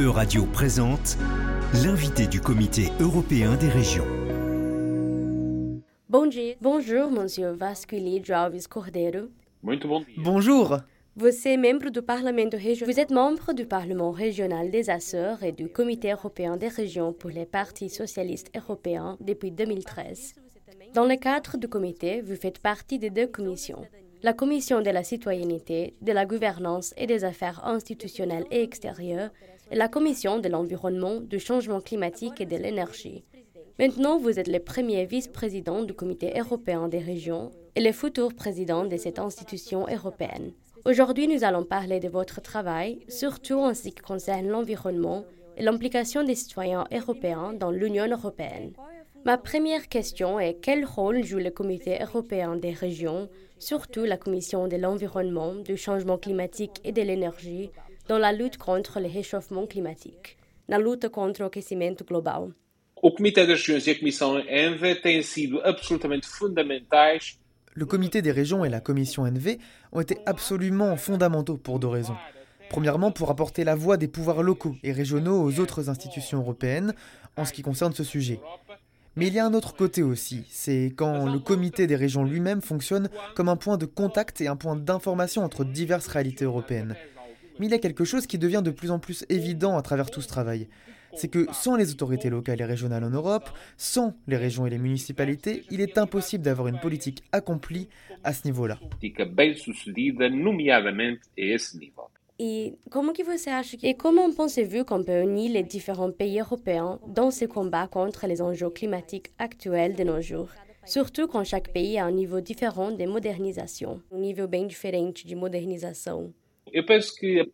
Euradio présente l'invité du Comité européen des régions. Bonjour, monsieur Vasculi Dravis Cordeiro. Bonjour. Vous êtes membre du Parlement Vous êtes membre du Parlement régional des Açores et du Comité européen des régions pour les partis socialistes européens depuis 2013. Dans le cadre du comité, vous faites partie de deux commissions. La commission de la citoyenneté, de la gouvernance et des affaires institutionnelles et extérieures et la commission de l'environnement, du changement climatique et de l'énergie. Maintenant, vous êtes le premier vice-président du comité européen des régions et le futur président de cette institution européenne. Aujourd'hui, nous allons parler de votre travail, surtout en ce qui concerne l'environnement et l'implication des citoyens européens dans l'Union européenne. Ma première question est quel rôle joue le Comité européen des régions, surtout la Commission de l'environnement, du changement climatique et de l'énergie, dans la lutte contre le réchauffement climatique, la lutte contre le aquecimento global? O Comitê das Regiões e a Comissão ENVE têm sido absolutamente fundamentais. Le Comité des régions et la Commission ENVE ont été absolument fondamentaux pour deux raisons. Premièrement, pour apporter la voix des pouvoirs locaux et régionaux aux autres institutions européennes en ce qui concerne ce sujet. Mais il y a un autre côté aussi, c'est quand le comité des régions lui-même fonctionne comme un point de contact et un point d'information entre diverses réalités européennes. Mais il y a quelque chose qui devient de plus en plus évident à travers tout ce travail. C'est que sans les autorités locales et régionales en Europe, sans les régions et les municipalités, il est impossible d'avoir une politique accomplie à ce niveau-là. Et comment, et comment pensez-vous qu'on peut unir les différents pays européens dans ce combat contre les enjeux climatiques actuels de nos jours? Surtout quand chaque pays a un niveau différent de modernisation, un niveau bien différent de modernisation. Je pense que.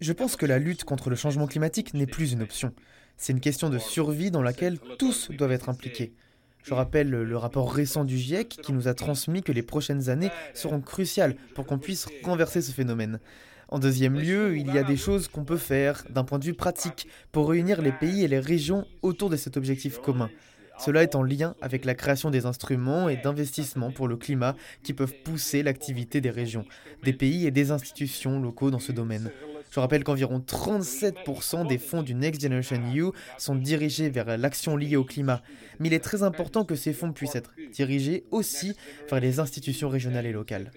Je pense que la lutte contre le changement climatique n'est plus une option. C'est une question de survie dans laquelle tous doivent être impliqués. Je rappelle le rapport récent du GIEC qui nous a transmis que les prochaines années seront cruciales pour qu'on puisse renverser ce phénomène. En deuxième lieu, il y a des choses qu'on peut faire d'un point de vue pratique pour réunir les pays et les régions autour de cet objectif commun. Cela est en lien avec la création des instruments et d'investissements pour le climat qui peuvent pousser l'activité des régions, des pays et des institutions locaux dans ce domaine. Je rappelle qu'environ 37% des fonds du Next Generation EU sont dirigés vers l'action liée au climat. Mais il est très important que ces fonds puissent être dirigés aussi vers les institutions régionales et locales.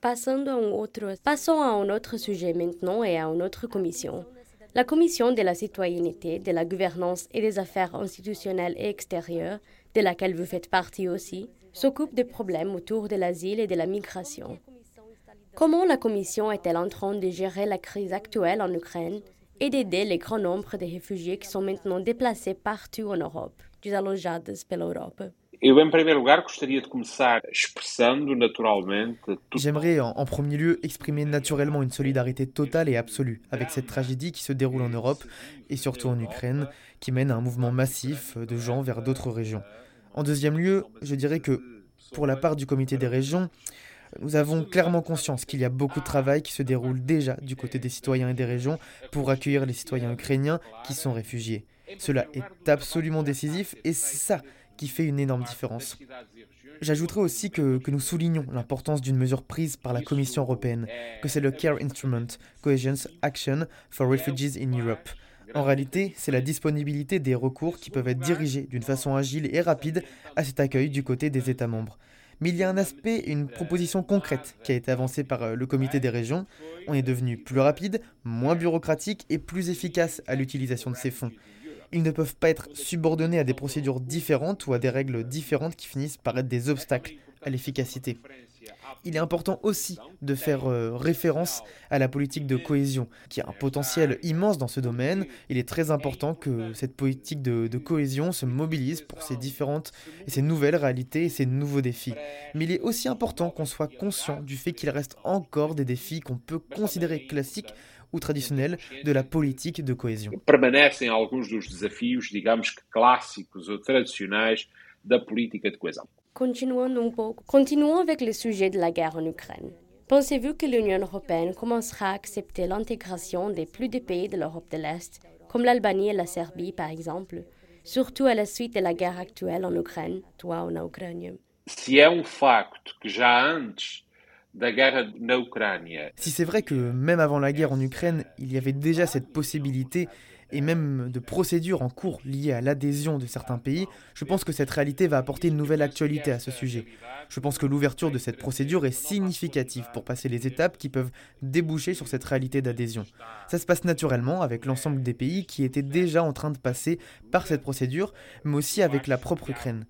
Passons à un autre, passons à un autre sujet maintenant et à une autre commission. La Commission de la citoyenneté, de la gouvernance et des affaires institutionnelles et extérieures, de laquelle vous faites partie aussi, s'occupe des problèmes autour de l'asile et de la migration. Comment la Commission est-elle en train de gérer la crise actuelle en Ukraine et d'aider le grand nombre de réfugiés qui sont maintenant déplacés partout en Europe, desalojados pela Europa? J'aimerais en, premier lieu exprimer naturellement une solidarité totale et absolue avec cette tragédie qui se déroule en Europe et surtout en Ukraine, qui mène à un mouvement massif de gens vers d'autres régions. En deuxième lieu, je dirais que pour la part du comité des régions, nous avons clairement conscience qu'il y a beaucoup de travail qui se déroule déjà du côté des citoyens et des régions pour accueillir les citoyens ukrainiens qui sont réfugiés. Cela est absolument décisif et c'est ça qui fait une énorme différence. J'ajouterai aussi que, nous soulignons l'importance d'une mesure prise par la Commission européenne, que c'est le CARE Instrument, Cohesion Action for Refugees in Europe. En réalité, c'est la disponibilité des recours qui peuvent être dirigés d'une façon agile et rapide à cet accueil du côté des États membres. Mais il y a un aspect, une proposition concrète qui a été avancée par euh, le comité des régions. On est devenu plus rapide, moins bureaucratique et plus efficace à l'utilisation de ces fonds. Ils ne peuvent pas être subordonnés à des procédures différentes ou à des règles différentes qui finissent par être des obstacles à l'efficacité il est important aussi de faire euh, référence à la politique de cohésion, qui a un potentiel immense dans ce domaine. Il est très important que cette politique de, de cohésion se mobilise pour ces différentes et ces nouvelles réalités et ces nouveaux défis. Mais il est aussi important qu'on soit conscient du fait qu'il reste encore des défis qu'on peut considérer classiques ou traditionnels de la politique de cohésion. Permanecem alguns dos desafios, digamos que clássicos ou tradicionais da política de coesão. Continuons avec le sujet de la guerre en Ukraine. Pensez-vous que l'Union européenne commencera à accepter l'intégration des plus des pays de l'Europe de l'Est, comme l'Albanie et la Serbie par exemple, surtout à la suite de la guerre actuelle en Ukraine, toi en Ukraine? Se é um facto que já antes Si c'est vrai que même avant la guerre en Ukraine, il y avait déjà cette possibilité et même de procédures en cours liées à l'adhésion de certains pays, je pense que cette réalité va apporter une nouvelle actualité à ce sujet. Je pense que l'ouverture de cette procédure est significative pour passer les étapes qui peuvent déboucher sur cette réalité d'adhésion. Ça se passe naturellement avec l'ensemble des pays qui étaient déjà en train de passer par cette procédure, mais aussi avec la propre Ukraine.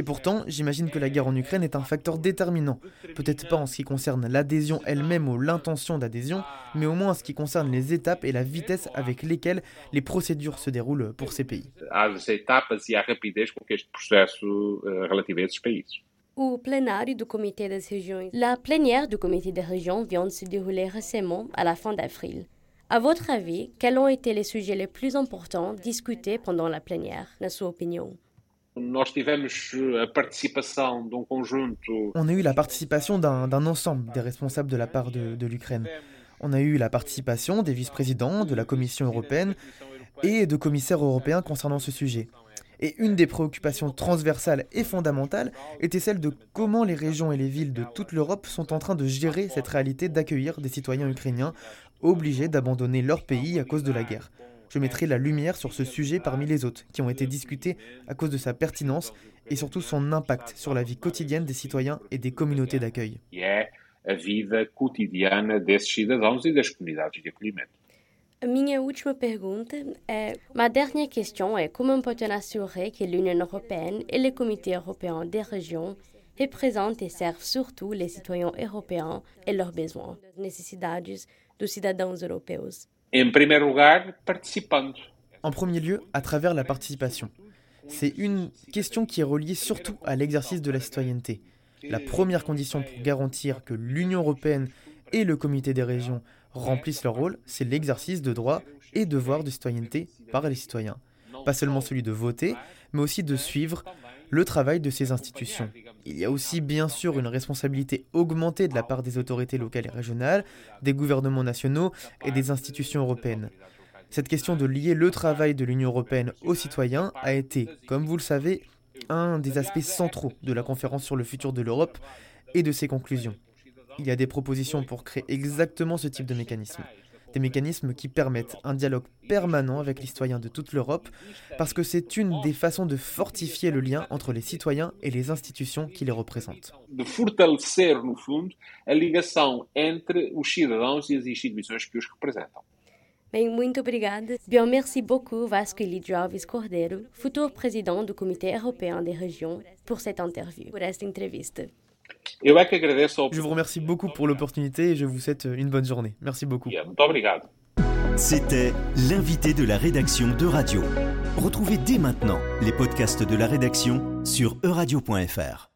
Et pourtant, j'imagine que la guerre en Ukraine est un facteur déterminant, peut-être pas en ce qui concerne l'adhésion elle-même ou l'intention d'adhésion, mais au moins en ce qui concerne les étapes et la vitesse avec lesquelles les procédures se déroulent pour ces pays. Au plénaire du comité des régions, la plénière du comité des régions vient de se dérouler récemment à la fin d'avril. À votre avis, quels ont été les sujets les plus importants discutés pendant la plénière, dans sua opinion? On a eu la participation d'un ensemble des responsables de la part de, l'Ukraine. On a eu la participation des vice-présidents de la Commission européenne et de commissaires européens concernant ce sujet. Et une des préoccupations transversales et fondamentales était celle de comment les régions et les villes de toute l'Europe sont en train de gérer cette réalité d'accueillir des citoyens ukrainiens obligés d'abandonner leur pays à cause de la guerre je mettrai la lumière sur ce sujet parmi les autres qui ont été discutés à cause de sa pertinence et surtout son impact sur la vie quotidienne des citoyens et des communautés d'accueil. Ma dernière question est comment peut-on assurer que l'Union européenne et le Comité européen des régions représentent et servent surtout les citoyens européens et leurs besoins, les nécessités des citoyens européens? En premier lieu, à travers la participation. C'est une question qui est reliée surtout à l'exercice de la citoyenneté. La première condition pour garantir que l'Union européenne et le comité des régions remplissent leur rôle, c'est l'exercice de droits et devoirs de citoyenneté par les citoyens. Pas seulement celui de voter, mais aussi de suivre le travail de ces institutions. Il y a aussi bien sûr une responsabilité augmentée de la part des autorités locales et régionales, des gouvernements nationaux et des institutions européennes. Cette question de lier le travail de l'Union européenne aux citoyens a été, comme vous le savez, un des aspects centraux de la conférence sur le futur de l'Europe et de ses conclusions. Il y a des propositions pour créer exactement ce type de mécanisme des mécanismes qui permettent un dialogue permanent avec les citoyens de toute l'Europe, parce que c'est une des façons de fortifier le lien entre les citoyens et les institutions qui les représentent. De fortalecer, no fundo, a ligação entre os cidadãos e as instituições que os representam. Bem, muito obrigada. Bien, merci beaucoup, Vasco Ilidjovis Cordeiro, futur président du Comité européen des régions, pour cette interview, pour cette entrevista. Je vous remercie beaucoup pour l'opportunité et je vous souhaite une bonne journée. Merci beaucoup. C'était l'invité de la rédaction de Radio. Retrouvez dès maintenant les podcasts de la rédaction sur euradio.fr.